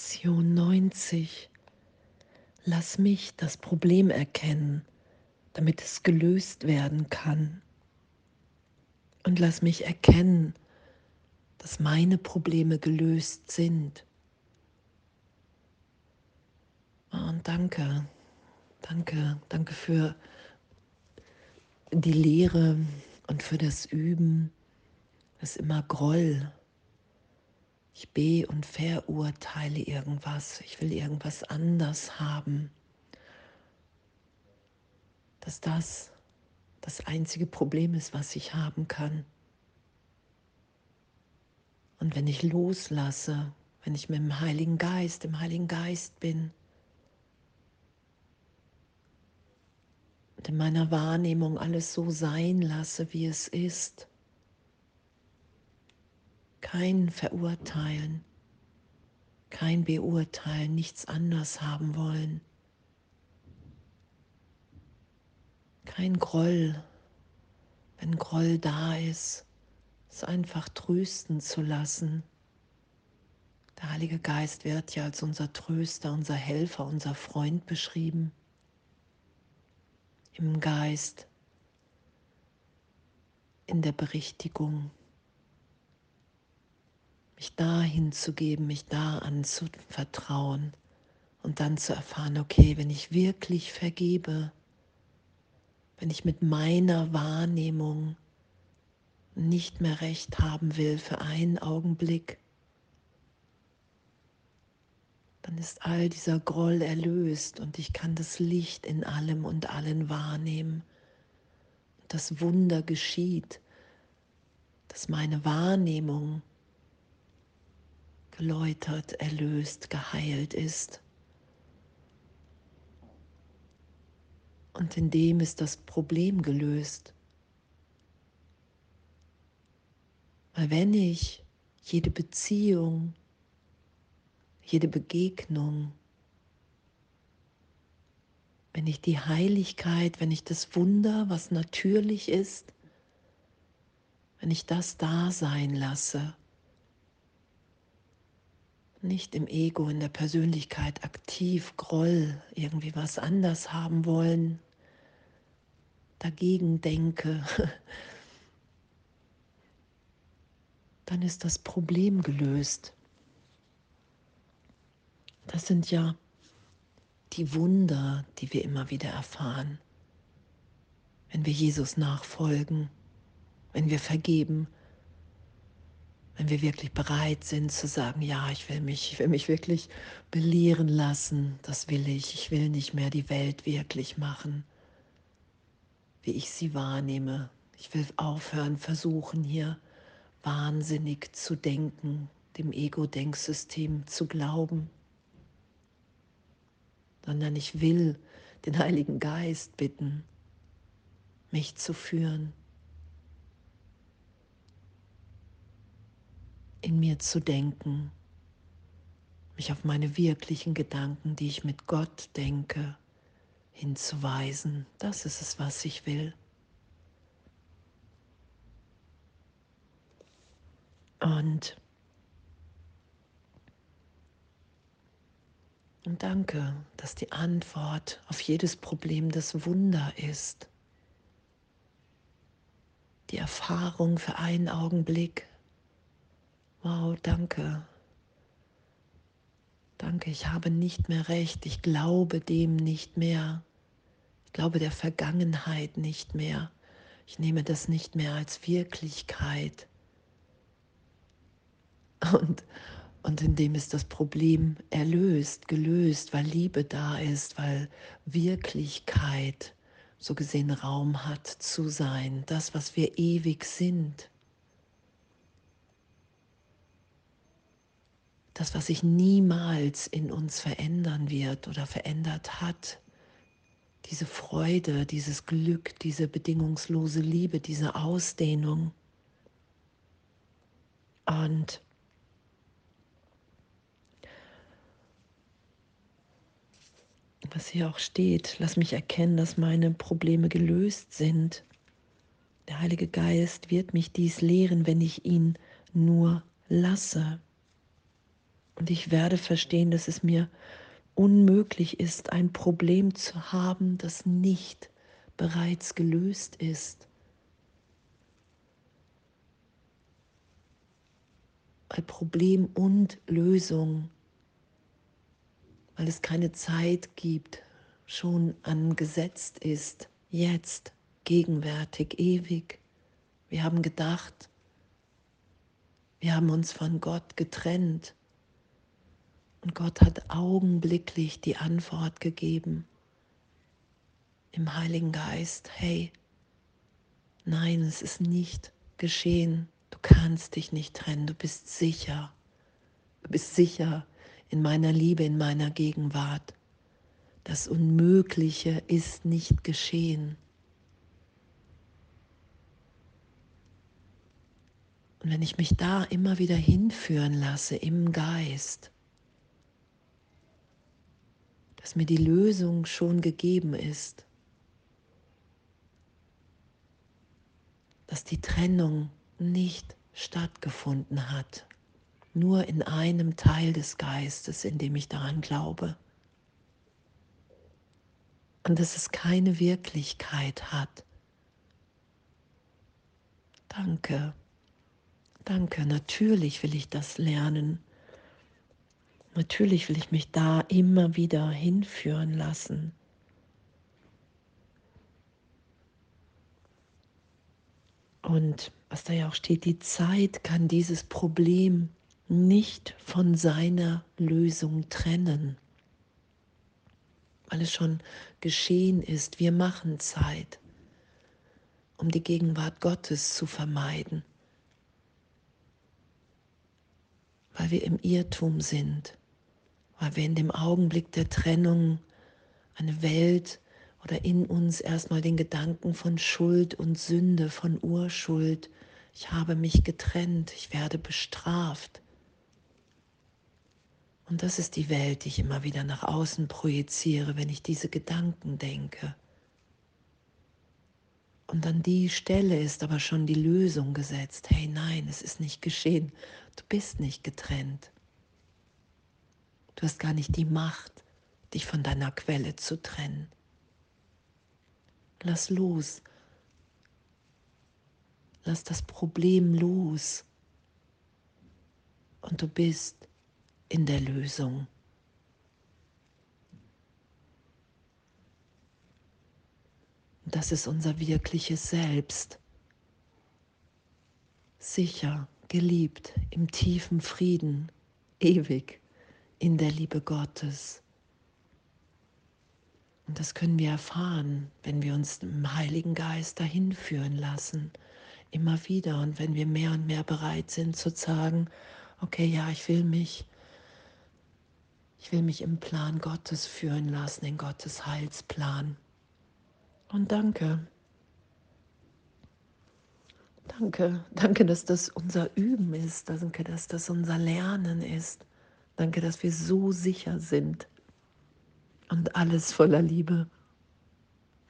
Lektion 90. Lass mich das Problem erkennen, damit es gelöst werden kann. Und lass mich erkennen, dass meine Probleme gelöst sind. Und danke, danke, danke für die Lehre und für das Üben. Das ist immer Groll ich be- und verurteile irgendwas. Ich will irgendwas anders haben. Dass das das einzige Problem ist, was ich haben kann. Und wenn ich loslasse, wenn ich mit dem Heiligen Geist, im Heiligen Geist bin, und in meiner Wahrnehmung alles so sein lasse, wie es ist, kein Verurteilen, kein Beurteilen, nichts anders haben wollen, kein Groll, wenn Groll da ist, es einfach trösten zu lassen. Der Heilige Geist wird ja als unser Tröster, unser Helfer, unser Freund beschrieben. Im Geist, in der Berichtigung mich da hinzugeben, mich da anzuvertrauen und dann zu erfahren, okay, wenn ich wirklich vergebe, wenn ich mit meiner Wahrnehmung nicht mehr recht haben will für einen Augenblick, dann ist all dieser Groll erlöst und ich kann das Licht in allem und allen wahrnehmen. Und das Wunder geschieht, dass meine Wahrnehmung geläutert, erlöst, geheilt ist. Und in dem ist das Problem gelöst. Weil wenn ich jede Beziehung, jede Begegnung, wenn ich die Heiligkeit, wenn ich das Wunder, was natürlich ist, wenn ich das da sein lasse, nicht im Ego, in der Persönlichkeit aktiv Groll, irgendwie was anders haben wollen, dagegen denke, dann ist das Problem gelöst. Das sind ja die Wunder, die wir immer wieder erfahren, wenn wir Jesus nachfolgen, wenn wir vergeben, wenn wir wirklich bereit sind zu sagen, ja, ich will mich, ich will mich wirklich belehren lassen, das will ich, ich will nicht mehr die Welt wirklich machen, wie ich sie wahrnehme. Ich will aufhören, versuchen hier wahnsinnig zu denken, dem Ego-Denksystem zu glauben, sondern ich will den Heiligen Geist bitten, mich zu führen in mir zu denken, mich auf meine wirklichen Gedanken, die ich mit Gott denke, hinzuweisen. Das ist es, was ich will. Und, und danke, dass die Antwort auf jedes Problem das Wunder ist. Die Erfahrung für einen Augenblick Wow, danke. Danke, ich habe nicht mehr recht. Ich glaube dem nicht mehr. Ich glaube der Vergangenheit nicht mehr. Ich nehme das nicht mehr als Wirklichkeit. Und, und in dem ist das Problem erlöst, gelöst, weil Liebe da ist, weil Wirklichkeit so gesehen Raum hat zu sein, das, was wir ewig sind. Das, was sich niemals in uns verändern wird oder verändert hat. Diese Freude, dieses Glück, diese bedingungslose Liebe, diese Ausdehnung. Und was hier auch steht, lass mich erkennen, dass meine Probleme gelöst sind. Der Heilige Geist wird mich dies lehren, wenn ich ihn nur lasse. Und ich werde verstehen, dass es mir unmöglich ist, ein Problem zu haben, das nicht bereits gelöst ist. Weil Problem und Lösung, weil es keine Zeit gibt, schon angesetzt ist, jetzt, gegenwärtig, ewig. Wir haben gedacht, wir haben uns von Gott getrennt und Gott hat augenblicklich die Antwort gegeben im Heiligen Geist, hey, nein, es ist nicht geschehen, du kannst dich nicht trennen, du bist sicher, du bist sicher in meiner Liebe, in meiner Gegenwart. Das Unmögliche ist nicht geschehen. Und wenn ich mich da immer wieder hinführen lasse im Geist, dass mir die Lösung schon gegeben ist, dass die Trennung nicht stattgefunden hat, nur in einem Teil des Geistes, in dem ich daran glaube, und dass es keine Wirklichkeit hat. Danke, danke, natürlich will ich das lernen. Natürlich will ich mich da immer wieder hinführen lassen. Und was da ja auch steht, die Zeit kann dieses Problem nicht von seiner Lösung trennen, weil es schon geschehen ist. Wir machen Zeit, um die Gegenwart Gottes zu vermeiden, weil wir im Irrtum sind weil wir in dem Augenblick der Trennung eine Welt oder in uns erstmal den Gedanken von Schuld und Sünde, von Urschuld, ich habe mich getrennt, ich werde bestraft. Und das ist die Welt, die ich immer wieder nach außen projiziere, wenn ich diese Gedanken denke. Und an die Stelle ist aber schon die Lösung gesetzt. Hey nein, es ist nicht geschehen. Du bist nicht getrennt. Du hast gar nicht die Macht, dich von deiner Quelle zu trennen. Lass los. Lass das Problem los. Und du bist in der Lösung. Das ist unser wirkliches Selbst. Sicher, geliebt, im tiefen Frieden, ewig in der Liebe Gottes. Und das können wir erfahren, wenn wir uns im Heiligen Geist dahin führen lassen, immer wieder. Und wenn wir mehr und mehr bereit sind zu sagen, okay, ja, ich will mich, ich will mich im Plan Gottes führen lassen, in Gottes Heilsplan. Und danke. Danke, danke, dass das unser Üben ist. Danke, dass das unser Lernen ist. Danke, dass wir so sicher sind und alles voller Liebe.